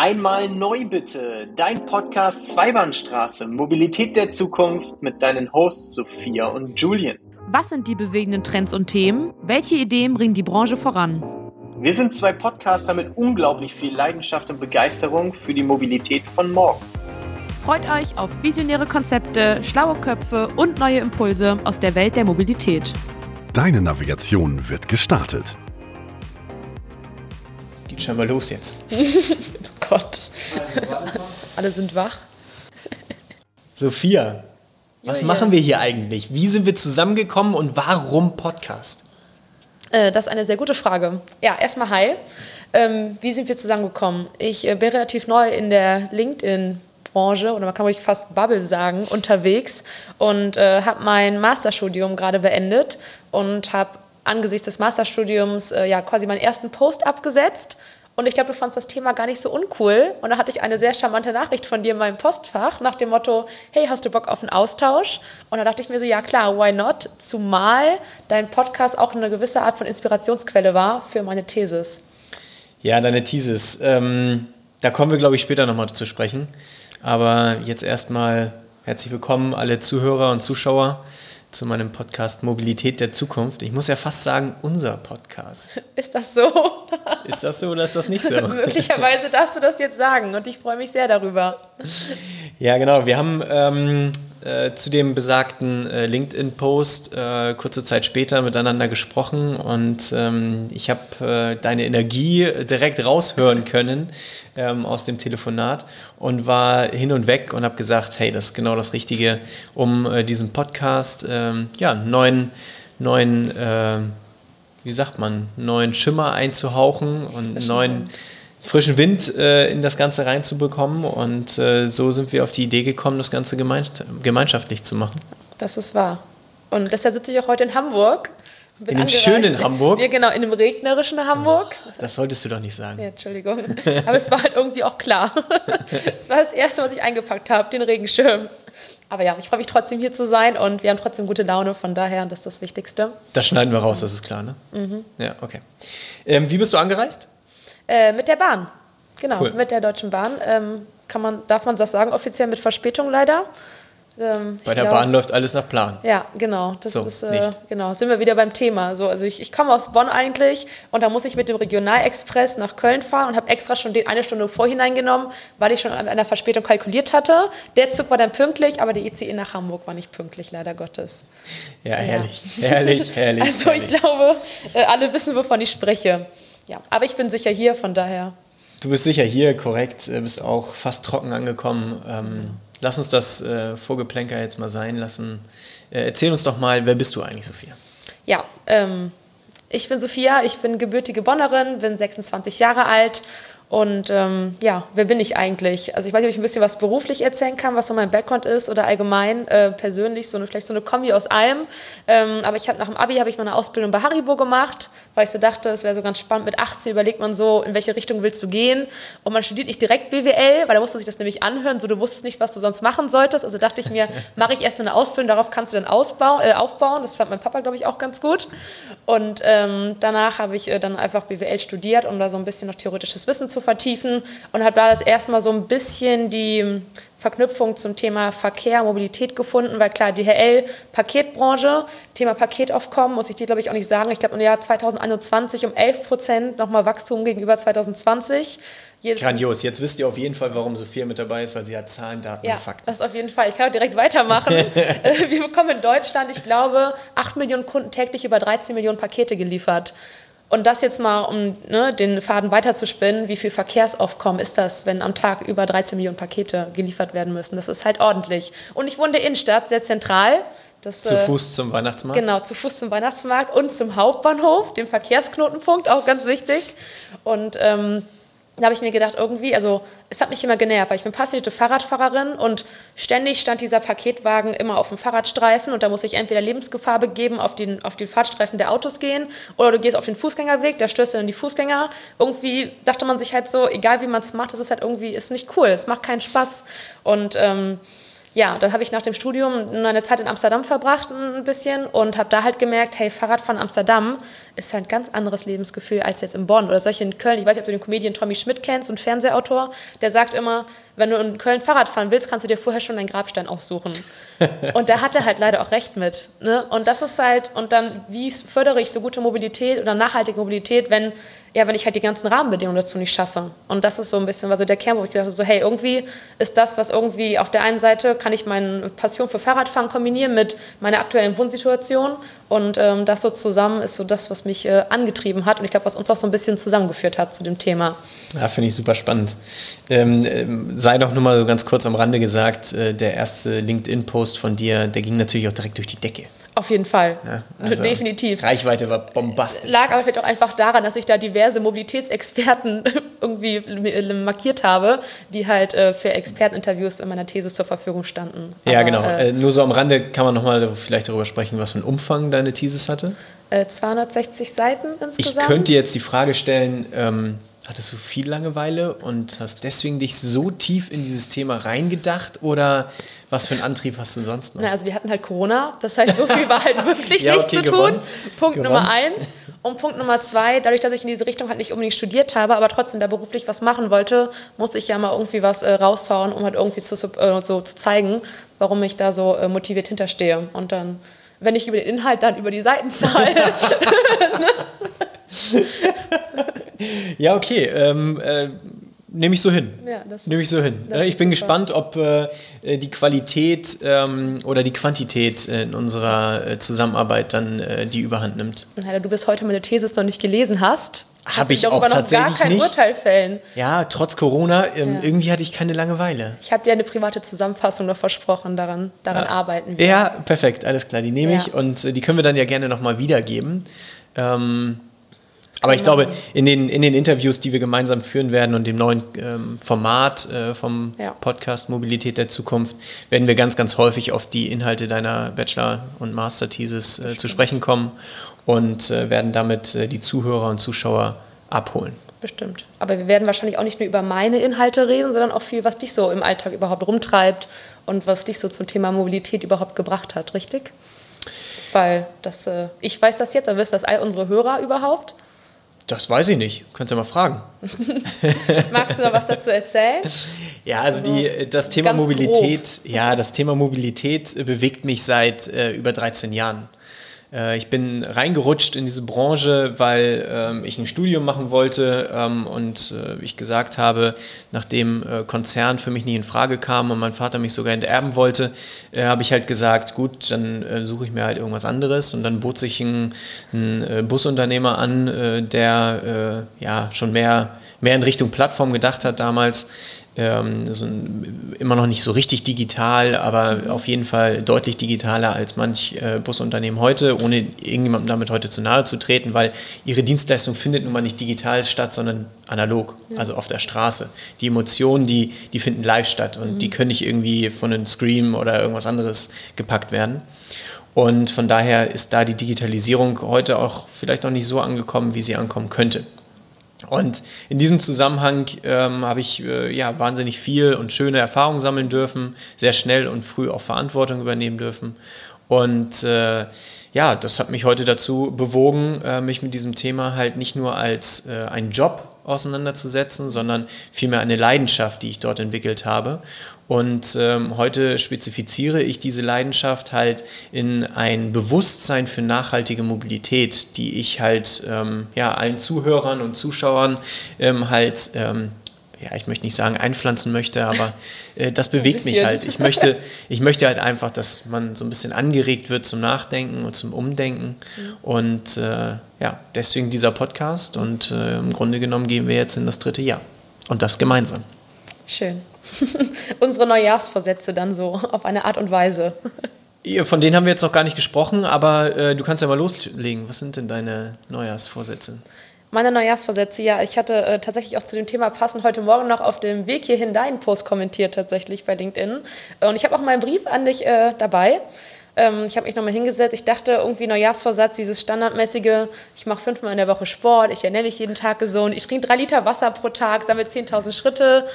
Einmal neu bitte, dein Podcast Zweibahnstraße, Mobilität der Zukunft mit deinen Hosts Sophia und Julian. Was sind die bewegenden Trends und Themen? Welche Ideen bringen die Branche voran? Wir sind zwei Podcaster mit unglaublich viel Leidenschaft und Begeisterung für die Mobilität von morgen. Freut euch auf visionäre Konzepte, schlaue Köpfe und neue Impulse aus der Welt der Mobilität. Deine Navigation wird gestartet. Geht schon mal los jetzt. Gott. Alle sind wach. Sophia, was Julia. machen wir hier eigentlich? Wie sind wir zusammengekommen und warum Podcast? Äh, das ist eine sehr gute Frage. Ja, erstmal hi. Ähm, wie sind wir zusammengekommen? Ich äh, bin relativ neu in der LinkedIn-Branche oder man kann ruhig fast Bubble sagen, unterwegs und äh, habe mein Masterstudium gerade beendet und habe angesichts des Masterstudiums äh, ja quasi meinen ersten Post abgesetzt. Und ich glaube, du fandst das Thema gar nicht so uncool. Und da hatte ich eine sehr charmante Nachricht von dir in meinem Postfach nach dem Motto, hey, hast du Bock auf einen Austausch? Und da dachte ich mir so, ja klar, why not? Zumal dein Podcast auch eine gewisse Art von Inspirationsquelle war für meine Thesis. Ja, deine Thesis. Ähm, da kommen wir, glaube ich, später nochmal zu sprechen. Aber jetzt erstmal herzlich willkommen, alle Zuhörer und Zuschauer zu meinem Podcast Mobilität der Zukunft. Ich muss ja fast sagen, unser Podcast. Ist das so? Ist das so oder ist das nicht so? Möglicherweise darfst du das jetzt sagen und ich freue mich sehr darüber. Ja, genau. Wir haben ähm, äh, zu dem besagten äh, LinkedIn-Post äh, kurze Zeit später miteinander gesprochen und ähm, ich habe äh, deine Energie direkt raushören können ähm, aus dem Telefonat und war hin und weg und habe gesagt, hey, das ist genau das Richtige, um äh, diesem Podcast ähm, ja, neuen, neuen äh, wie sagt man, neuen Schimmer einzuhauchen und neuen Wind. Frischen Wind äh, in das Ganze reinzubekommen. Und äh, so sind wir auf die Idee gekommen, das Ganze gemeins gemeinschaftlich zu machen. Das ist wahr. Und deshalb sitze ich auch heute in Hamburg. In angereist. schönen Hamburg? Ja, genau, in dem regnerischen Hamburg. Das solltest du doch nicht sagen. Ja, Entschuldigung. Aber es war halt irgendwie auch klar. Es war das Erste, was ich eingepackt habe, den Regenschirm. Aber ja, ich freue mich trotzdem hier zu sein und wir haben trotzdem gute Laune, von daher, das ist das Wichtigste. Das schneiden wir raus, das ist klar, ne? Mhm. Ja, okay. Ähm, wie bist du angereist? Äh, mit der Bahn. Genau, Cool. mit der Deutschen Bahn. Ähm, kann man, darf man das sagen, offiziell mit Verspätung leider. Ähm, Bei ich der glaub- Bahn läuft alles nach Plan. Ja, genau. Das So, ist äh, genau. Sind wir wieder beim Thema. So, also ich, ich komme aus Bonn eigentlich und da muss ich mit dem Regionalexpress nach Köln fahren und habe extra schon den eine Stunde vorhinein genommen, weil ich schon an einer Verspätung kalkuliert hatte. Der Zug war dann pünktlich, aber die ICE nach Hamburg war nicht pünktlich, leider Gottes. Ja, herrlich, herrlich, herrlich. Also ich herrlich. glaube, äh, alle wissen, wovon ich spreche. Ja, aber ich bin sicher hier, von daher. Du bist sicher hier, korrekt, äh, bist auch fast trocken angekommen. Ähm, lass uns das äh, Vorgeplänker jetzt mal sein lassen. Äh, erzähl uns doch mal, wer bist du eigentlich, Sophia? Ja, ähm, ich bin Sophia, ich bin gebürtige Bonnerin, bin 26 Jahre alt und ähm, ja, wer bin ich eigentlich? Also ich weiß nicht, ob ich ein bisschen was beruflich erzählen kann, was so mein Background ist oder allgemein äh, persönlich, so eine, vielleicht so eine Kombi aus allem. Ähm, aber ich habe nach dem Abi habe ich meine Ausbildung bei Haribo gemacht, weil ich so dachte, es wäre so ganz spannend. Mit 18 überlegt man so, in welche Richtung willst du gehen? Und man studiert nicht direkt BWL, weil da musst du sich das nämlich anhören, so du wusstest nicht, was du sonst machen solltest. Also dachte ich mir, mache ich erstmal eine Ausbildung, darauf kannst du dann ausbauen, äh, aufbauen. Das fand mein Papa, glaube ich, auch ganz gut. Und ähm, danach habe ich äh, dann einfach BWL studiert, um da so ein bisschen noch theoretisches Wissen zu vertiefen und habe da das erstmal so ein bisschen die Verknüpfung zum Thema Verkehr, Mobilität gefunden, weil klar, DHL, Paketbranche, Thema Paketaufkommen, muss ich dir, glaube ich, auch nicht sagen. Ich glaube, im Jahr 2021 um 11 Prozent nochmal Wachstum gegenüber 2020. Jedes Grandios. Jetzt wisst ihr auf jeden Fall, warum Sophia mit dabei ist, weil sie hat Zahlen, Daten ja, und Fakten. das auf jeden Fall. Ich kann auch direkt weitermachen. Äh, Wir bekommen in Deutschland, ich glaube, 8 Millionen Kunden täglich über 13 Millionen Pakete geliefert. Und das jetzt mal, um ne, den Faden weiterzuspinnen, wie viel Verkehrsaufkommen ist das, wenn am Tag über 13 Millionen Pakete geliefert werden müssen? Das ist halt ordentlich. Und ich wohne in der Innenstadt, sehr zentral. Das, Zu äh, Fuß zum Weihnachtsmarkt. Genau, zu Fuß zum Weihnachtsmarkt und zum Hauptbahnhof, dem Verkehrsknotenpunkt, auch ganz wichtig. Und ähm, da habe ich mir gedacht, irgendwie, also es hat mich immer genervt, weil ich bin passionierte Fahrradfahrerin und ständig stand dieser Paketwagen immer auf dem Fahrradstreifen und da muss ich entweder Lebensgefahr begeben, auf den, auf den Fahrtstreifen der Autos gehen oder du gehst auf den Fußgängerweg, da stößt du dann die Fußgänger. Irgendwie dachte man sich halt so, egal wie man es macht, das ist halt irgendwie, ist nicht cool, es macht keinen Spaß. Und ähm, ja, dann habe ich nach dem Studium eine Zeit in Amsterdam verbracht, ein bisschen, und habe da halt gemerkt, hey, Fahrradfahren Amsterdam ist halt ein ganz anderes Lebensgefühl als jetzt in Bonn oder solche in Köln. Ich weiß nicht, ob du den Comedian Tommy Schmidt kennst, und Fernsehautor, der sagt immer, wenn du in Köln Fahrrad fahren willst, kannst du dir vorher schon deinen Grabstein aussuchen. und da hat er halt leider auch recht mit. Ne? Und das ist halt, und dann, wie fördere ich so gute Mobilität oder nachhaltige Mobilität, wenn ja, wenn ich halt die ganzen Rahmenbedingungen dazu nicht schaffe. Und das ist so ein bisschen so der Kern, wo ich gesagt habe, so hey, irgendwie ist das, was irgendwie auf der einen Seite kann ich meine Passion für Fahrradfahren kombinieren mit meiner aktuellen Wohnsituation und ähm, das so zusammen ist so das, was mich äh, angetrieben hat und ich glaube, was uns auch so ein bisschen zusammengeführt hat zu dem Thema. Ja, finde ich super spannend. Ähm, ähm, sei doch nur mal so ganz kurz am Rande gesagt, äh, der erste LinkedIn-Post von dir, der ging natürlich auch direkt durch die Decke. Auf jeden Fall. Ja, also Definitiv. Reichweite war bombastisch. Lag aber vielleicht auch einfach daran, dass ich da diverse Mobilitätsexperten irgendwie markiert habe, die halt äh, für Experteninterviews in meiner These zur Verfügung standen. Ja, genau. Äh, Nur so am Rande kann man nochmal vielleicht darüber sprechen, was für einen Umfang deine Thesis hatte. 260 äh, Seiten insgesamt. Ich könnte jetzt die Frage stellen, ähm, hattest du viel Langeweile und hast deswegen dich so tief in dieses Thema reingedacht oder was für einen Antrieb hast du sonst noch? Na, also wir hatten halt Corona, das heißt, so viel war halt wirklich ja, nicht zu gewonnen. tun. Punkt gewonnen. Nummer eins. Und Punkt Nummer zwei, dadurch, dass ich in diese Richtung halt nicht unbedingt studiert habe, aber trotzdem da beruflich was machen wollte, muss ich ja mal irgendwie was äh, raushauen, um halt irgendwie zu, äh, so zu zeigen, warum ich da so äh, motiviert hinterstehe. Und dann, wenn nicht über den Inhalt, dann über die Seitenzahl. ja, okay. Ähm, äh, Nehme ich so hin. Ja, Nehme ich so hin. Ich bin super. gespannt, ob äh, die Qualität ähm, oder die Quantität in unserer äh, Zusammenarbeit dann äh, die Überhand nimmt. Ja, du bis heute meine Thesis noch nicht gelesen hast. Habe ich auch tatsächlich gar kein nicht. Urteil fällen. Ja, trotz Corona, ähm, ja. irgendwie hatte ich keine Langeweile. Ich habe dir eine private Zusammenfassung noch versprochen, daran, daran ja. arbeiten wir. Ja, perfekt, alles klar, die nehme ich und äh, die können wir dann ja gerne nochmal wiedergeben. Ähm, aber ich glaube, in den, in den Interviews, die wir gemeinsam führen werden und dem neuen ähm, Format äh, vom ja. Podcast Mobilität der Zukunft, werden wir ganz, ganz häufig auf die Inhalte deiner Bachelor- und Master-Thesis äh, zu sprechen kommen und äh, werden damit äh, die Zuhörer und Zuschauer abholen. Bestimmt. Aber wir werden wahrscheinlich auch nicht nur über meine Inhalte reden, sondern auch viel, was dich so im Alltag überhaupt rumtreibt und was dich so zum Thema Mobilität überhaupt gebracht hat, richtig? Weil das, äh, ich weiß das jetzt, aber wissen das all unsere Hörer überhaupt? Das weiß ich nicht. Könntest du mal fragen. Magst du noch was dazu erzählen? Ja, also, also die, das Thema Mobilität, grob. ja, das Thema Mobilität bewegt mich seit äh, über 13 Jahren. Äh, ich bin reingerutscht in diese Branche, weil ähm, ich ein Studium machen wollte ähm, und äh, ich gesagt habe, nachdem äh, Konzern für mich nicht in Frage kam und mein Vater mich sogar enterben wollte, habe ich halt gesagt, gut, dann suche ich mir halt irgendwas anderes. Und dann bot sich ein, ein Busunternehmer an, der ja schon mehr, mehr in Richtung Plattform gedacht hat damals ähm, so ein, immer noch nicht so richtig digital, aber auf jeden Fall deutlich digitaler als manch äh, Busunternehmen heute, ohne irgendjemandem damit heute zu nahe zu treten, weil ihre Dienstleistung findet nun mal nicht digital statt, sondern analog, ja. also auf der Straße. Die Emotionen, die, die finden live statt und mhm. die können nicht irgendwie von einem Scream oder irgendwas anderes gepackt werden. Und von daher ist da die Digitalisierung heute auch vielleicht noch nicht so angekommen, wie sie ankommen könnte. Und in diesem Zusammenhang ähm, habe ich äh, ja, wahnsinnig viel und schöne Erfahrungen sammeln dürfen, sehr schnell und früh auch Verantwortung übernehmen dürfen. Und äh, ja, das hat mich heute dazu bewogen, äh, mich mit diesem Thema halt nicht nur als äh, einen Job auseinanderzusetzen, sondern vielmehr eine Leidenschaft, die ich dort entwickelt habe. Und ähm, heute spezifiziere ich diese Leidenschaft halt in ein Bewusstsein für nachhaltige Mobilität, die ich halt ähm, ja, allen Zuhörern und Zuschauern ähm, halt, ähm, ja, ich möchte nicht sagen einpflanzen möchte, aber äh, das bewegt mich halt. Ich möchte, ich möchte halt einfach, dass man so ein bisschen angeregt wird zum Nachdenken und zum Umdenken. Mhm. Und äh, ja, deswegen dieser Podcast. Und äh, im Grunde genommen gehen wir jetzt in das dritte Jahr. Und das gemeinsam. Schön. Unsere Neujahrsvorsätze dann so auf eine Art und Weise. Von denen haben wir jetzt noch gar nicht gesprochen, aber äh, du kannst ja mal loslegen. Was sind denn deine Neujahrsvorsätze? Meine Neujahrsvorsätze, ja, ich hatte äh, tatsächlich auch zu dem Thema passend heute Morgen noch auf dem Weg hierhin deinen Post kommentiert, tatsächlich bei LinkedIn. Und ich habe auch meinen Brief an dich äh, dabei. Ähm, ich habe mich nochmal hingesetzt. Ich dachte, irgendwie Neujahrsvorsatz, dieses standardmäßige, ich mache fünfmal in der Woche Sport, ich ernähre mich jeden Tag gesund, ich trinke drei Liter Wasser pro Tag, sammle 10.000 Schritte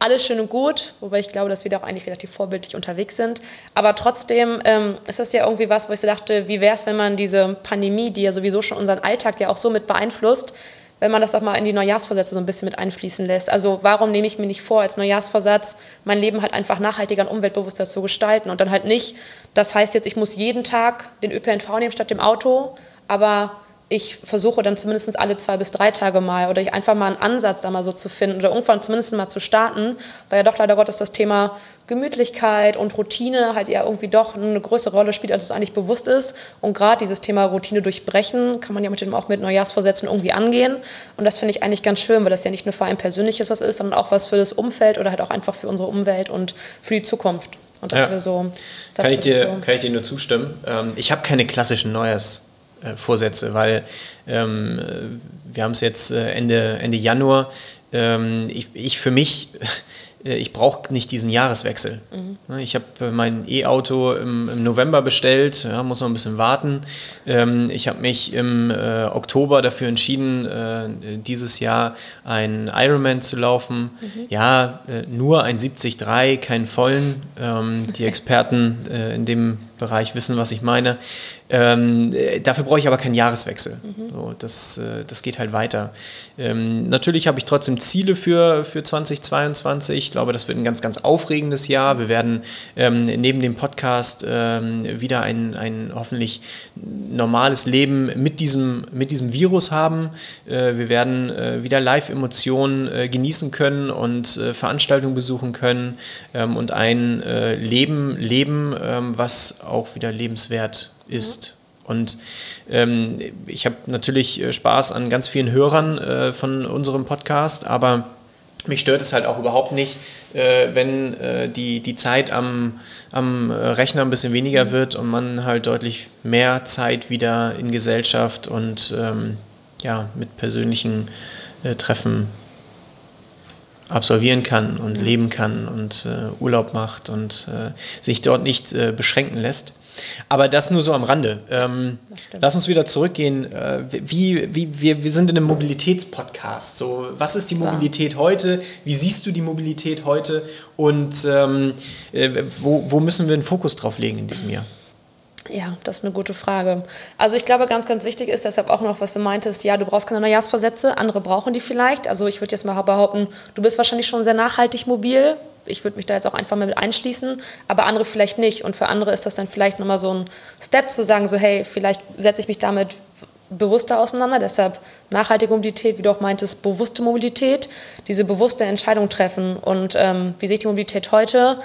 alles schön und gut, wobei ich glaube, dass wir da auch eigentlich relativ vorbildlich unterwegs sind. Aber trotzdem ähm, ist das ja irgendwie was, wo ich so dachte, wie wäre es, wenn man diese Pandemie, die ja sowieso schon unseren Alltag ja auch so mit beeinflusst, wenn man das auch mal in die Neujahrsvorsätze so ein bisschen mit einfließen lässt. Also warum nehme ich mir nicht vor, als Neujahrsvorsatz mein Leben halt einfach nachhaltiger und umweltbewusster zu gestalten und dann halt nicht, das heißt jetzt, ich muss jeden Tag den ÖPNV nehmen statt dem Auto, aber ich versuche dann zumindest alle zwei bis drei Tage mal oder ich einfach mal einen Ansatz da mal so zu finden oder irgendwann zumindest mal zu starten, weil ja doch leider Gottes das Thema Gemütlichkeit und Routine halt ja irgendwie doch eine größere Rolle spielt, als es eigentlich bewusst ist. Und gerade dieses Thema Routine durchbrechen kann man ja mit dem auch mit Neujahrsvorsätzen irgendwie angehen. Und das finde ich eigentlich ganz schön, weil das ja nicht nur für ein persönliches was ist, sondern auch was für das Umfeld oder halt auch einfach für unsere Umwelt und für die Zukunft. Und das Ja. wäre so. Das Kann ich, dir, so kann ich dir nur zustimmen. Ähm, ich habe keine klassischen Neujahrsvorsätze, weil ähm, äh, wir haben es jetzt äh, Ende, Ende Januar. Ähm, ich, ich für mich, äh, ich brauche nicht diesen Jahreswechsel. Ne, Ich habe äh, mein E-Auto im, im November bestellt, ja, muss noch ein bisschen warten. Ähm, ich habe mich im äh, Oktober dafür entschieden, äh, dieses Jahr ein Ironman zu laufen. Ja, äh, nur ein 70-3, keinen vollen. Ähm, die Experten äh, in dem Bereich wissen, was ich meine. Ähm, äh, dafür brauche ich aber keinen Jahreswechsel. So, das, äh, das geht halt weiter. Ähm, natürlich habe ich trotzdem Ziele für, für 2022. Ich glaube, das wird ein ganz, ganz aufregendes Jahr. Wir werden ähm, neben dem Podcast ähm, wieder ein, ein hoffentlich normales Leben mit diesem, mit diesem Virus haben. Äh, wir werden äh, wieder Live-Emotionen äh, genießen können und äh, Veranstaltungen besuchen können ähm, und ein Leben leben, ähm, was auch wieder lebenswert ist. Und ähm, ich habe natürlich äh, Spaß an ganz vielen Hörern äh, von unserem Podcast, aber mich stört es halt auch überhaupt nicht, äh, wenn äh, die, die Zeit am, am äh, Rechner ein bisschen weniger wird und man halt deutlich mehr Zeit wieder in Gesellschaft und ähm, ja, mit persönlichen äh, Treffen absolvieren kann und leben kann und äh, Urlaub macht und äh, sich dort nicht äh, beschränken lässt. Aber das nur so am Rande. Ähm, lass uns wieder zurückgehen. Äh, wie, wie, wir, wir sind in einem Mobilitätspodcast. So, was ist die. Mobilität heute? Wie siehst du die Mobilität heute? Und ähm, äh, wo, wo müssen wir einen Fokus drauf legen in diesem Jahr? Ja, das ist eine gute Frage. Also ich glaube, ganz, ganz wichtig ist deshalb auch noch, was du meintest, ja, du brauchst keine Neujahrsvorsätze, andere brauchen die vielleicht. Also ich würde jetzt mal behaupten, du bist wahrscheinlich schon sehr nachhaltig mobil. Ich würde mich da jetzt auch einfach mal mit einschließen, aber andere vielleicht nicht. Und für andere ist das dann vielleicht nochmal so ein Step zu sagen, so hey, vielleicht setze ich mich damit bewusster auseinander. Deshalb nachhaltige Mobilität, wie du auch meintest, bewusste Mobilität, diese bewusste Entscheidung treffen. Und ähm, wie sehe ich die Mobilität heute?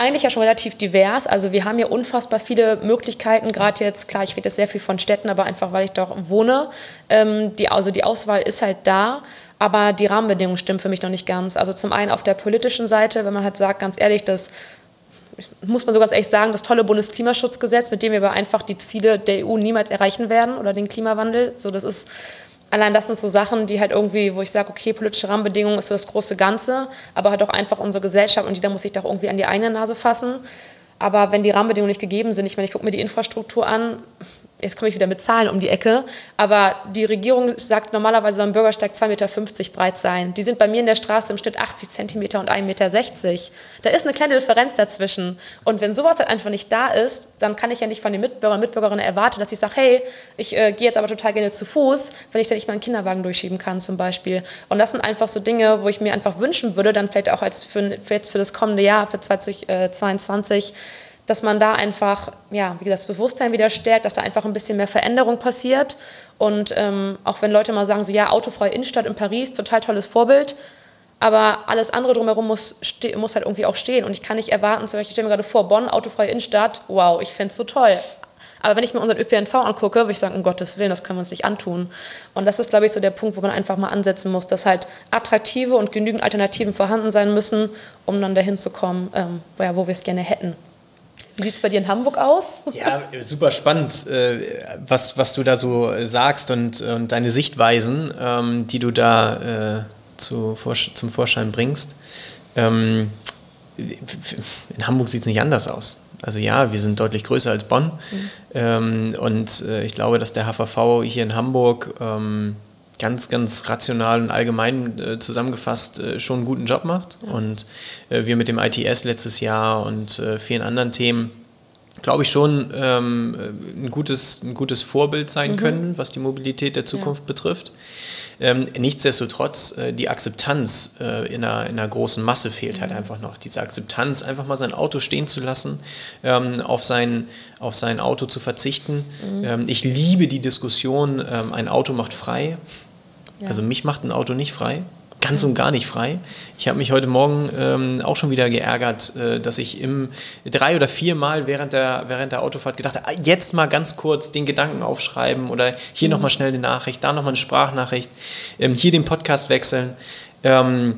Eigentlich ja schon relativ divers. Also wir haben ja unfassbar viele Möglichkeiten, gerade jetzt, klar, ich rede jetzt sehr viel von Städten, aber einfach, weil ich doch wohne. Ähm, die, also die Auswahl ist halt da, aber die Rahmenbedingungen stimmen für mich noch nicht ganz. Also zum einen auf der politischen Seite, wenn man halt sagt, ganz ehrlich, das muss man so ganz ehrlich sagen, das tolle Bundesklimaschutzgesetz, mit dem wir aber einfach die Ziele der EU niemals erreichen werden oder den Klimawandel. So, das ist allein das sind so Sachen, die halt irgendwie, wo ich sage, okay, politische Rahmenbedingungen ist so das große Ganze, aber halt auch einfach unsere Gesellschaft und jeder muss sich doch irgendwie an die eigene Nase fassen. Aber wenn die Rahmenbedingungen nicht gegeben sind, ich meine, ich gucke mir die Infrastruktur an, jetzt komme ich wieder mit Zahlen um die Ecke, aber die Regierung sagt normalerweise soll ein Bürgersteig 2,50 Meter breit sein. Die sind bei mir in der Straße im Schnitt 80 Zentimeter und 1,60 Meter. Da ist eine kleine Differenz dazwischen. Und wenn sowas halt einfach nicht da ist, dann kann ich ja nicht von den Mitbürgern und Mitbürgerinnen erwarten, dass ich sage, hey, ich äh, gehe jetzt aber total gerne zu Fuß, wenn ich dann nicht meinen Kinderwagen durchschieben kann zum Beispiel. Und das sind einfach so Dinge, wo ich mir einfach wünschen würde, dann vielleicht auch als für, für jetzt für das kommende Jahr, für 2022, dass man da einfach, ja, wie gesagt, das Bewusstsein wieder stärkt, dass da einfach ein bisschen mehr Veränderung passiert. Und ähm, auch wenn Leute mal sagen, so ja, autofreie Innenstadt in Paris, total tolles Vorbild, aber alles andere drumherum muss, muss halt irgendwie auch stehen. Und ich kann nicht erwarten, zum Beispiel, ich stelle mir gerade vor, Bonn, autofreie Innenstadt, wow, ich fände es so toll. Aber wenn ich mir unseren ÖPNV angucke, würde ich sagen, um Gottes Willen, das können wir uns nicht antun. Und das ist, glaube ich, so der Punkt, wo man einfach mal ansetzen muss, dass halt attraktive und genügend Alternativen vorhanden sein müssen, um dann dahin zu kommen, ähm, wo ja, wo wir es gerne hätten. Wie sieht es bei dir in Hamburg aus? Ja, super spannend, äh, was, was du da so sagst und, und deine Sichtweisen, ähm, die du da äh, zu, zum Vorschein bringst. Ähm, in Hamburg sieht es nicht anders aus. Also ja, wir sind deutlich größer als Bonn. Ähm, und äh, ich glaube, dass der HVV hier in Hamburg ganz, ganz rational und allgemein äh, zusammengefasst äh, schon einen guten Job macht. Ja. Und äh, wir mit dem ITS letztes Jahr und äh, vielen anderen Themen, glaube ich, schon ähm, ein, gutes, ein gutes Vorbild sein mhm. können, was die Mobilität der Zukunft ja. betrifft. Ähm, nichtsdestotrotz, äh, die Akzeptanz äh, in, einer, in, einer, großen Masse fehlt halt einfach noch. Diese Akzeptanz, einfach mal sein Auto stehen zu lassen, ähm, auf, sein, auf sein Auto zu verzichten. Mhm. Ähm, ich liebe die Diskussion, ähm, ein Auto macht frei. Ja. Also mich macht ein Auto nicht frei ganz und gar nicht frei. Ich habe mich heute Morgen ähm, auch schon wieder geärgert, äh, dass ich im drei oder vier Mal während der, während der Autofahrt gedacht habe, ah, jetzt mal ganz kurz den Gedanken aufschreiben oder hier mhm. nochmal schnell eine Nachricht, da nochmal eine Sprachnachricht, ähm, hier den Podcast wechseln. Ähm,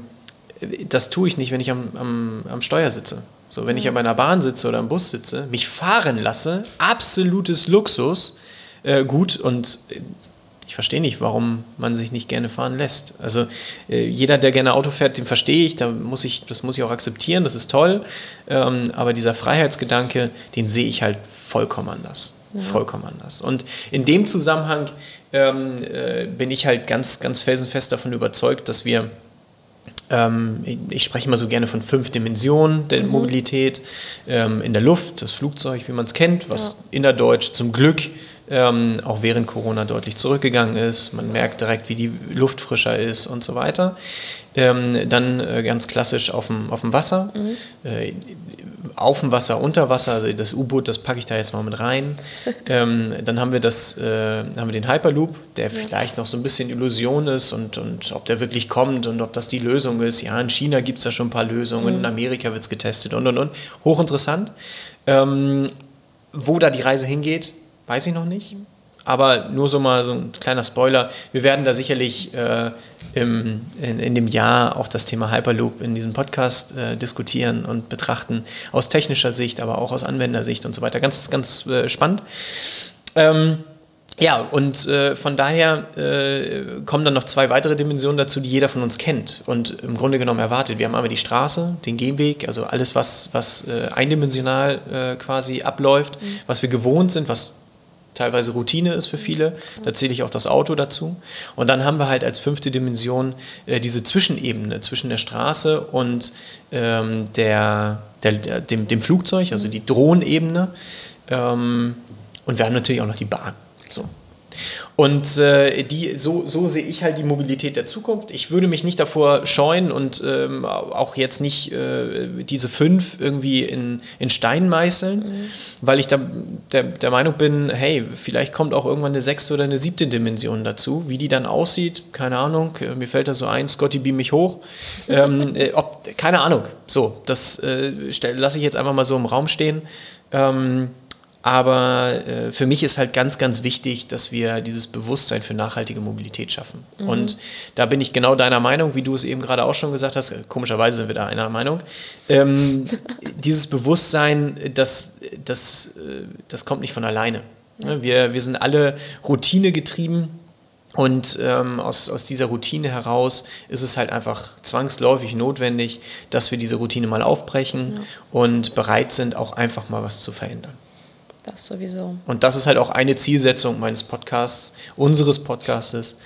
das tue ich nicht, wenn ich am, am, am Steuer sitze. So, wenn ich an meiner Bahn sitze oder im Bus sitze, mich fahren lasse, absolutes Luxus, äh, gut und ich verstehe nicht, warum man sich nicht gerne fahren lässt. Also äh, jeder, der gerne Auto fährt, den verstehe ich, da muss ich, das muss ich auch akzeptieren, das ist toll. Ähm, aber dieser Freiheitsgedanke, den sehe ich halt vollkommen anders. Ja. Vollkommen anders. Und in dem Zusammenhang ähm, äh, bin ich halt ganz, ganz felsenfest davon überzeugt, dass wir ähm, ich spreche immer so gerne von fünf Dimensionen der mhm. Mobilität. Ähm, in der Luft, das Flugzeug, wie man es kennt, was ja. innerdeutsch zum Glück ähm, auch während Corona deutlich zurückgegangen ist. Man merkt direkt, wie die Luft frischer ist und so weiter. Ähm, dann äh, ganz klassisch auf dem, auf dem Wasser. Mhm. Äh, auf dem Wasser, unter Wasser, also das U-Boot, das packe ich da jetzt mal mit rein. ähm, dann haben wir, das, äh, haben wir den Hyperloop, der ja. vielleicht noch so ein bisschen Illusion ist und, und ob der wirklich kommt und ob das die Lösung ist. Ja, in China gibt es da schon ein paar Lösungen, mhm. in Amerika wird es getestet und und und. Hochinteressant. Ähm, wo da die Reise hingeht, weiß ich noch nicht. Aber nur so mal so ein kleiner Spoiler. Wir werden da sicherlich äh, im, in, in, dem Jahr auch das Thema Hyperloop in diesem Podcast äh, diskutieren und betrachten. Aus technischer Sicht, aber auch aus Anwendersicht und so weiter. Ganz, ganz äh, spannend. Ähm, ja, und äh, von daher äh, kommen dann noch zwei weitere Dimensionen dazu, die jeder von uns kennt und im Grunde genommen erwartet. Wir haben einmal die Straße, den Gehweg, also alles, was, was äh, eindimensional quasi abläuft, mhm. was wir gewohnt sind, was teilweise Routine ist für viele. Da zähle ich auch das Auto dazu. Und dann haben wir halt als fünfte Dimension äh, diese Zwischenebene zwischen der Straße und ähm, der, der, dem, dem Flugzeug, also die Drohnebene. Ähm, und wir haben natürlich auch noch die Bahn. So. Und äh, die, so, so sehe ich halt die Mobilität der Zukunft. Ich würde mich nicht davor scheuen und ähm, auch jetzt nicht äh, diese fünf irgendwie in, in Stein meißeln, mhm. weil ich da der, der Meinung bin, hey, vielleicht kommt auch irgendwann eine sechste oder eine siebte Dimension dazu. Wie die dann aussieht, keine Ahnung. Äh, mir fällt da so ein, Scotty beam mich hoch. ähm, äh, ob, keine Ahnung. So, das äh, lasse ich jetzt einfach mal so im Raum stehen. Ähm, aber äh, für mich ist halt ganz, ganz wichtig, dass wir dieses Bewusstsein für nachhaltige Mobilität schaffen. Mhm. Und da bin ich genau deiner Meinung, wie du es eben gerade auch schon gesagt hast. Komischerweise sind wir da einer Meinung. Ähm, dieses Bewusstsein, das, das, äh, das kommt nicht von alleine. Ja. Wir, wir sind alle Routine getrieben. Und ähm, aus, aus dieser Routine heraus ist es halt einfach zwangsläufig notwendig, dass wir diese Routine mal aufbrechen ja. und bereit sind, auch einfach mal was zu verändern. Das sowieso. Und das ist halt auch eine Zielsetzung meines Podcasts, unseres Podcastes.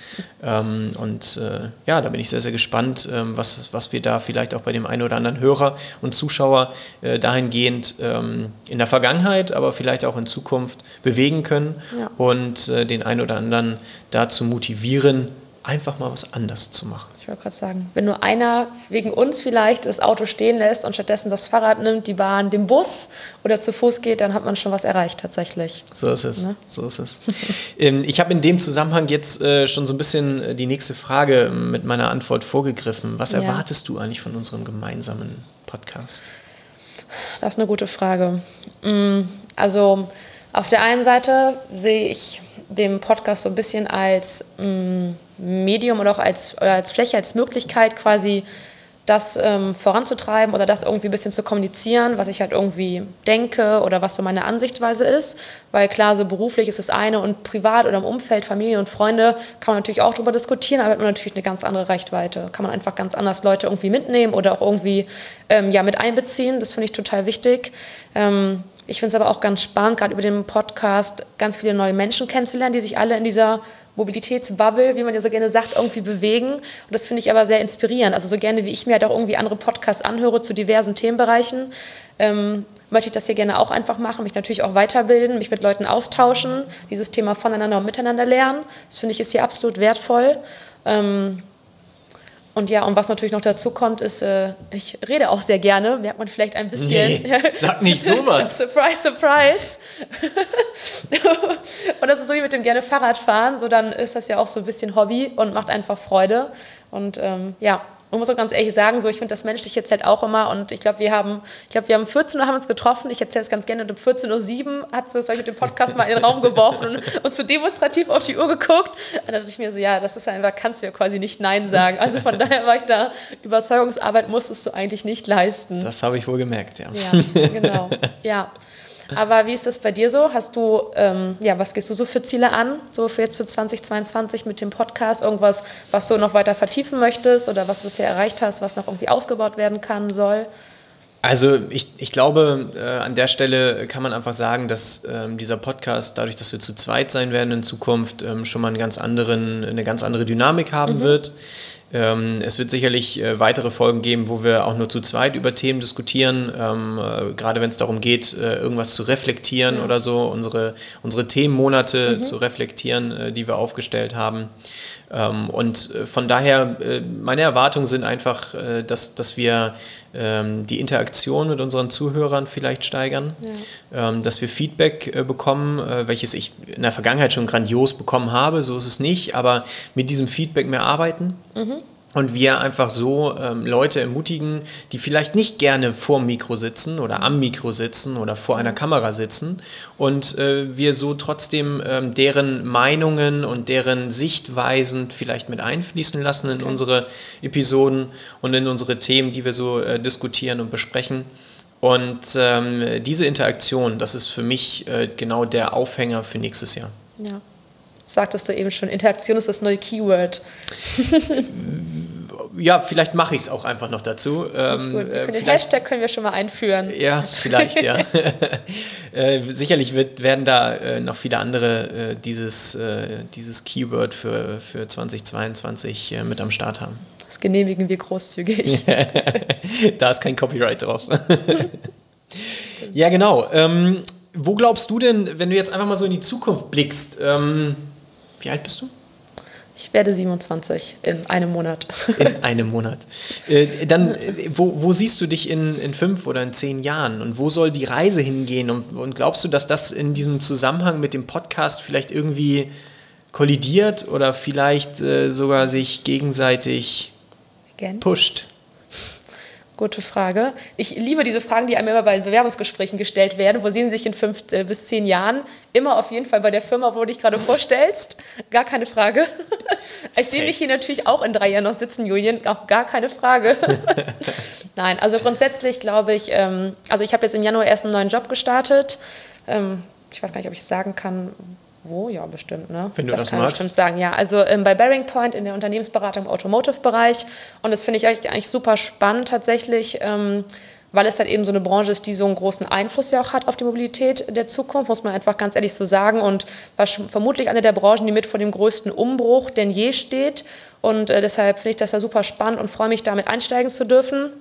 Ähm, und äh, ja, da bin ich sehr, sehr gespannt, ähm, was, was wir da vielleicht auch bei dem einen oder anderen Hörer und Zuschauer äh, dahingehend ähm, in der Vergangenheit, aber vielleicht auch in Zukunft bewegen können ja. und äh, den einen oder anderen dazu motivieren, einfach mal was anders zu machen. Ich wollte gerade sagen, wenn nur einer wegen uns vielleicht das Auto stehen lässt und stattdessen das Fahrrad nimmt, die Bahn, den Bus oder zu Fuß geht, dann hat man schon was erreicht tatsächlich. So ist es. Ne? So ist es. Ähm, ich habe in dem Zusammenhang jetzt äh, schon so ein bisschen äh, die nächste Frage mit meiner Antwort vorgegriffen. Was ja. erwartest du eigentlich von unserem gemeinsamen Podcast? Das ist eine gute Frage. Mm, also auf der einen Seite sehe ich den Podcast so ein bisschen als mm, Medium oder auch als, als Fläche, als Möglichkeit quasi das ähm, voranzutreiben oder das irgendwie ein bisschen zu kommunizieren, was ich halt irgendwie denke oder was so meine Ansichtweise ist. Weil klar, so beruflich ist das eine und privat oder im Umfeld, Familie und Freunde kann man natürlich auch darüber diskutieren, aber hat man natürlich eine ganz andere Reichweite. Kann man einfach ganz anders Leute irgendwie mitnehmen oder auch irgendwie ähm, ja, mit einbeziehen. Das finde ich total wichtig. Ähm, ich finde es aber auch ganz spannend, gerade über den Podcast ganz viele neue Menschen kennenzulernen, die sich alle in dieser Mobilitätsbubble, wie man ja so gerne sagt, irgendwie bewegen. Und das finde ich aber sehr inspirierend. Also so gerne, wie ich mir halt auch irgendwie andere Podcasts anhöre zu diversen Themenbereichen, ähm, möchte ich das hier gerne auch einfach machen, mich natürlich auch weiterbilden, mich mit Leuten austauschen, dieses Thema voneinander und miteinander lernen. Das finde ich ist hier absolut wertvoll. Ähm, und ja, und was natürlich noch dazu kommt, ist, äh, ich rede auch sehr gerne. Merkt man vielleicht ein bisschen. Nee, sag nicht sowas. surprise, surprise. und das ist so wie mit dem gerne Fahrradfahren. So, dann ist das ja auch so ein bisschen Hobby und macht einfach Freude. Und ähm, ja, man muss auch ganz ehrlich sagen, so ich finde das menschlich jetzt halt auch immer und ich glaube, wir haben, ich glaube, wir haben 14 Uhr haben uns getroffen. Ich erzähle es ganz gerne und um 14.07 Uhr hat sie das mit dem Podcast mal in den Raum geworfen und, und so demonstrativ auf die Uhr geguckt. Und da dachte ich mir so, ja, das ist einfach, kannst du ja quasi nicht Nein sagen. Also von daher war ich da, Überzeugungsarbeit musstest du eigentlich nicht leisten. Das habe ich wohl gemerkt, ja. Ja, genau. Ja. Aber wie ist das bei dir so? Hast du, ähm, ja, was gehst du so für Ziele an, so für jetzt für 2022 mit dem Podcast? Irgendwas, was du noch weiter vertiefen möchtest oder was du bisher erreicht hast, was noch irgendwie ausgebaut werden kann, soll? Also ich, ich glaube, äh, an der Stelle kann man einfach sagen, dass ähm, dieser Podcast, dadurch, dass wir zu zweit sein werden in Zukunft, ähm, schon mal einen ganz anderen, eine ganz andere Dynamik haben mhm. wird. Ähm, es wird sicherlich äh, weitere Folgen geben, wo wir auch nur zu zweit über Themen diskutieren, ähm, äh, gerade wenn es darum geht, äh, irgendwas zu reflektieren ja. oder so, unsere, unsere Themenmonate mhm. zu reflektieren, die wir aufgestellt haben. Ähm, und äh, von daher, äh, meine Erwartungen sind einfach, dass, dass wir ähm, die Interaktion mit unseren Zuhörern vielleicht steigern, ja. Ähm, dass wir Feedback bekommen, welches ich in der Vergangenheit schon grandios bekommen habe, so ist es nicht, aber mit diesem Feedback mehr arbeiten. Mhm und wir einfach so ähm, Leute ermutigen, die vielleicht nicht gerne vor dem Mikro sitzen oder am Mikro sitzen oder vor einer Kamera sitzen und äh, wir so trotzdem ähm, deren Meinungen und deren Sichtweisen vielleicht mit einfließen lassen in okay. unsere Episoden und in unsere Themen, die wir so äh, diskutieren und besprechen. Und ähm, diese Interaktion, das ist für mich äh, genau der Aufhänger für nächstes Jahr. Ja sagtest du eben schon, Interaktion ist das neue Keyword. ja, vielleicht mache ich es auch einfach noch dazu. Ähm, gut. Äh, den Hashtag können wir schon mal einführen. Ja, vielleicht, ja. äh, sicherlich wird, werden da äh, noch viele andere äh, dieses, äh, dieses Keyword für, für 2022 äh, mit am Start haben. Das genehmigen wir großzügig. da ist kein Copyright drauf. ja, genau. Ähm, wo glaubst du denn, wenn du jetzt einfach mal so in die Zukunft blickst, ähm, wie alt bist du? Ich werde 27 in einem Monat. In einem Monat. Äh, dann, äh, wo, wo, siehst du dich in, in fünf oder in zehn Jahren? Und wo soll die Reise hingehen? Und, und glaubst du, dass das in diesem Zusammenhang mit dem Podcast vielleicht irgendwie kollidiert oder vielleicht äh, sogar sich gegenseitig Against. pusht? Gute Frage. Ich liebe diese Fragen, die einem immer bei Bewerbungsgesprächen gestellt werden. Wo sehen Sie sich in fünf äh, bis zehn Jahren? Immer auf jeden Fall bei der Firma, wo du dich gerade vorstellst. Gar keine Frage. Ich sehe mich hier natürlich auch in drei Jahren noch sitzen, Julian. Auch gar keine Frage. Nein, also grundsätzlich glaube ich, ähm, also ich habe jetzt im Januar erst einen neuen Job gestartet. Ähm, ich weiß gar nicht, ob ich sagen kann, wo? Ja, bestimmt. Ne? Wenn du das, das kann magst. bestimmt sagen. Ja, also ähm, bei Bearing Point in der Unternehmensberatung im Automotive-Bereich. Und das finde ich eigentlich super spannend tatsächlich, ähm, weil es halt eben so eine Branche ist, die so einen großen Einfluss ja auch hat auf die Mobilität der Zukunft, muss man einfach ganz ehrlich so sagen. Und war vermutlich eine der Branchen, die mit vor dem größten Umbruch denn je steht. Und äh, deshalb finde ich das ja super spannend und freue mich, damit einsteigen zu dürfen.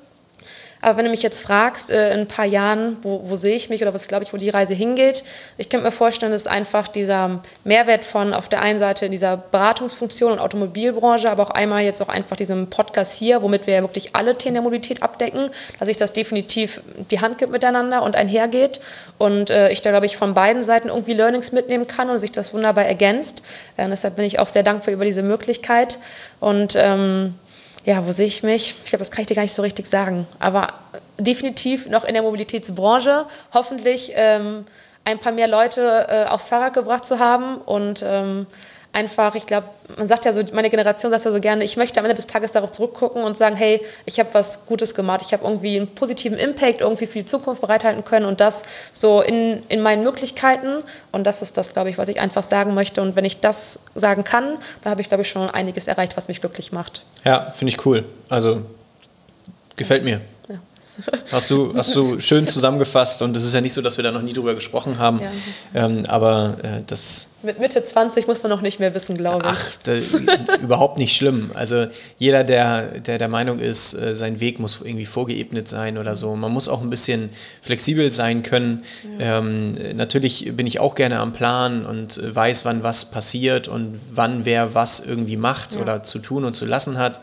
Aber wenn du mich jetzt fragst, äh, in ein paar Jahren, wo, wo sehe ich mich oder was glaube ich, wo die Reise hingeht, ich könnte mir vorstellen, dass einfach dieser Mehrwert von auf der einen Seite in dieser Beratungsfunktion und Automobilbranche, aber auch einmal jetzt auch einfach diesem Podcast hier, womit wir ja wirklich alle Themen der Mobilität abdecken, dass sich das definitiv die Hand gibt miteinander und einhergeht. Und äh, ich da, glaube ich, von beiden Seiten irgendwie Learnings mitnehmen kann und sich das wunderbar ergänzt. Äh, deshalb bin ich auch sehr dankbar über diese Möglichkeit. Und ähm, ja, wo sehe ich mich? Ich glaube, das kann ich dir gar nicht so richtig sagen. Aber definitiv noch in der Mobilitätsbranche. Hoffentlich ähm, ein paar mehr Leute äh, aufs Fahrrad gebracht zu haben und ähm, einfach, ich glaube, man sagt ja so, meine Generation sagt ja so gerne, ich möchte am Ende des Tages darauf zurückgucken und sagen, hey, ich habe was Gutes gemacht, ich habe irgendwie einen positiven Impact irgendwie für die Zukunft bereithalten können und das so in, in meinen Möglichkeiten und das ist das, glaube ich, was ich einfach sagen möchte und wenn ich das sagen kann, dann habe ich, glaube ich, schon einiges erreicht, was mich glücklich macht. Ja, finde ich cool. Also gefällt mir. Ja. Hast du, hast du schön zusammengefasst und es ist ja nicht so, dass wir da noch nie drüber gesprochen haben, ja. ähm, aber äh, das Mit Mitte 20 muss man noch nicht mehr wissen, glaube ich. Ach, da, überhaupt nicht schlimm. Also jeder, der, der der Meinung ist, äh, sein Weg muss irgendwie vorgeebnet sein oder so. Man muss auch ein bisschen flexibel sein können. Ja. Ähm, natürlich bin ich auch gerne am Plan und weiß, wann was passiert und wann wer was irgendwie macht ja. oder zu tun und zu lassen hat.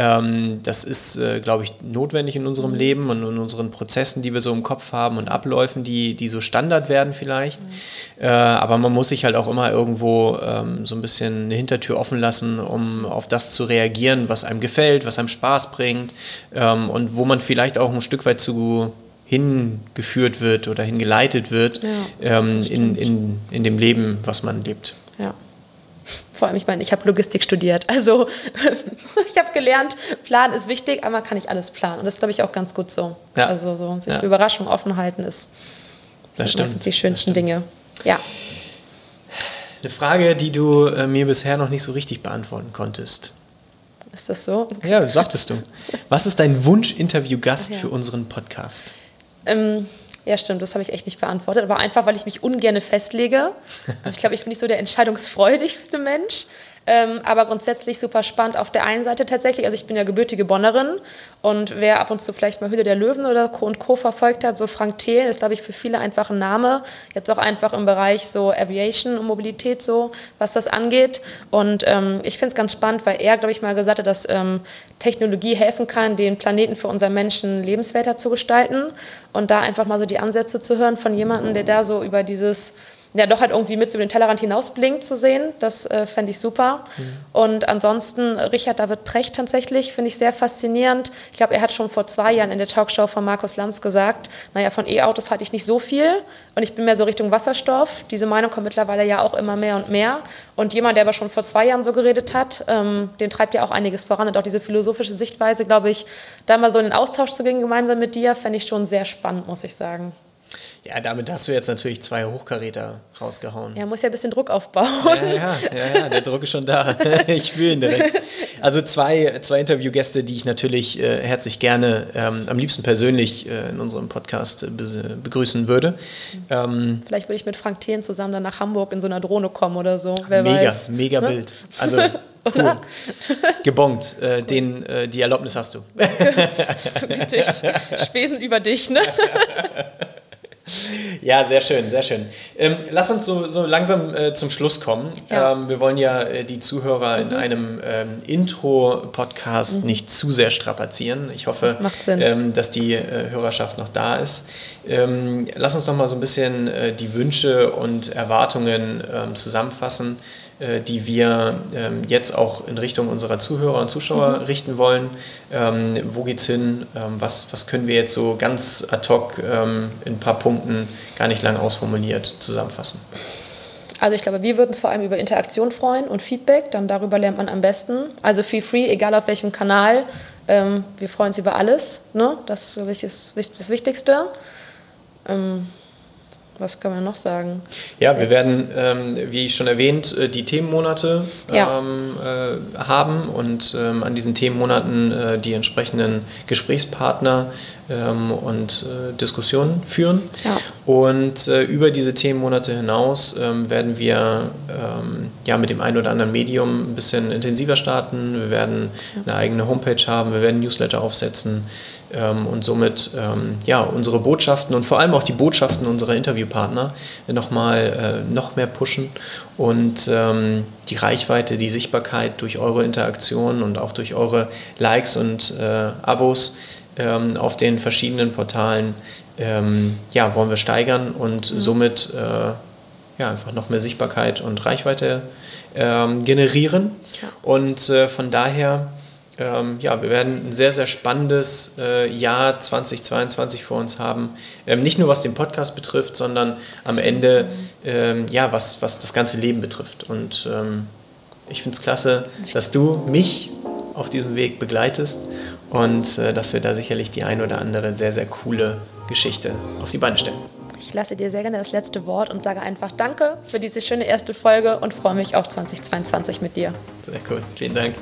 Ähm, das ist, äh, glaube ich, notwendig in unserem mhm. Leben und in unseren Prozessen, die wir so im Kopf haben und Abläufen, die, die so Standard werden vielleicht. Mhm. Äh, aber man muss sich halt auch immer irgendwo ähm, so ein bisschen eine Hintertür offen lassen, um auf das zu reagieren, was einem gefällt, was einem Spaß bringt ähm, und wo man vielleicht auch ein Stück weit zu hingeführt wird oder hingeleitet wird ja, ähm, in, in, in dem Leben, was man lebt. Ja. Vor allem, ich meine, ich habe Logistik studiert. Also ich habe gelernt, Plan ist wichtig, aber kann nicht alles planen. Und das glaube ich, auch ganz gut so. Ja. Also so, sich ja. Überraschung offen halten ist, das sind meistens die schönsten Dinge. Ja. Eine Frage, die du äh, mir bisher noch nicht so richtig beantworten konntest. Ist das so? Okay. Ja, sagtest du. Was ist dein Wunsch-Interview-Gast ja. für unseren Podcast? Ähm, ja, stimmt, das habe ich echt nicht beantwortet. Aber einfach, weil ich mich ungern festlege. Also ich glaube, ich bin nicht so der entscheidungsfreudigste Mensch. Ähm, aber grundsätzlich super spannend auf der einen Seite tatsächlich. Also ich bin ja gebürtige Bonnerin und wer ab und zu vielleicht mal Hülle der Löwen oder Co. und Co. verfolgt hat, so Frank Thelen ist, glaube ich, für viele einfach ein Name. Jetzt auch einfach im Bereich so Aviation und Mobilität so, was das angeht. Und ähm, ich finde es ganz spannend, weil er, glaube ich, mal gesagt hat, dass ähm, Technologie helfen kann, den Planeten für unseren Menschen lebenswerter zu gestalten. Und da einfach mal so die Ansätze zu hören von jemandem, der da so über dieses ja doch halt irgendwie mit über den Tellerrand hinausblinkt zu sehen. Das äh, fände ich super. Mhm. Und ansonsten Richard David Precht tatsächlich finde ich sehr faszinierend. Ich glaube, er hat schon vor zwei Jahren in der Talkshow von Markus Lanz gesagt, naja, von E-Autos halte ich nicht so viel und ich bin mehr so Richtung Wasserstoff. Diese Meinung kommt mittlerweile ja auch immer mehr und mehr. Und jemand, der aber schon vor zwei Jahren so geredet hat, ähm, den treibt ja auch einiges voran. Und auch diese philosophische Sichtweise, glaube ich, da mal so in den Austausch zu gehen gemeinsam mit dir, fände ich schon sehr spannend, muss ich sagen. Ja, damit hast du jetzt natürlich zwei Hochkaräter rausgehauen. Er muss ja ein bisschen Druck aufbauen. Ja, ja, ja, ja der Druck ist schon da. ich spüre ihn direkt. Also zwei, zwei Interviewgäste, die ich natürlich äh, herzlich gerne, ähm, am liebsten persönlich äh, in unserem Podcast äh, begrüßen würde. Ähm, Vielleicht würde ich mit Frank Thelen zusammen dann nach Hamburg in so einer Drohne kommen oder so. Wer mega, weiß. mega ne? Bild. Also cool. Gebongt. Äh, den, äh, die Erlaubnis hast du. so. Spesen über dich, ne? Ja, sehr schön, sehr schön. Ähm, lass uns so, so langsam äh, zum Schluss kommen. Ja. Ähm, wir wollen ja äh, die Zuhörer mhm. in einem ähm, Intro-Podcast mhm. nicht zu sehr strapazieren. Ich hoffe, ähm, dass die äh, Hörerschaft noch da ist. Ähm, lass uns noch mal so ein bisschen äh, die Wünsche und Erwartungen ähm, zusammenfassen die wir ähm, jetzt auch in Richtung unserer Zuhörer und Zuschauer mhm. richten wollen. Ähm, wo geht's hin? Ähm, was, was können wir jetzt so ganz ad hoc in ein paar Punkten gar nicht lang ausformuliert zusammenfassen? Also ich glaube, wir würden uns vor allem über Interaktion freuen und Feedback, dann darüber lernt man am besten. Also feel free, egal auf welchem Kanal. wir freuen uns über alles. Ne? Das ist das Wichtigste. Was können wir noch sagen? Ja, wir Jetzt. werden, ähm, wie schon erwähnt, äh, die Themenmonate ja. ähm, äh, haben und ähm, an diesen Themenmonaten äh, die entsprechenden Gesprächspartner ähm, und äh, Diskussionen führen. Ja. Und äh, über diese Themenmonate hinaus ähm, werden wir ähm, ja, mit dem einen oder anderen Medium ein bisschen intensiver starten. Wir werden eine eigene Homepage haben, wir werden Newsletter aufsetzen und somit ähm, ja, unsere Botschaften und vor allem auch die Botschaften unserer Interviewpartner nochmal äh, noch mehr pushen und ähm, die Reichweite, die Sichtbarkeit durch eure Interaktionen und auch durch eure Likes und äh, Abos ähm, auf den verschiedenen Portalen ähm, ja, wollen wir steigern und mhm. somit äh, ja, einfach noch mehr Sichtbarkeit und Reichweite ähm, generieren. Ja. Und äh, von daher ähm, ja, wir werden ein sehr, sehr spannendes äh, Jahr 2022 vor uns haben. Ähm, nicht nur was den Podcast betrifft, sondern am Ende, ähm, ja, was, was das ganze Leben betrifft. Und ähm, ich finde es klasse, dass du mich auf diesem Weg begleitest und äh, dass wir da sicherlich die ein oder andere sehr, sehr coole Geschichte auf die Beine stellen. Ich lasse dir sehr gerne das letzte Wort und sage einfach Danke für diese schöne erste Folge und freue mich auf 2022 mit dir. Sehr cool, vielen Dank.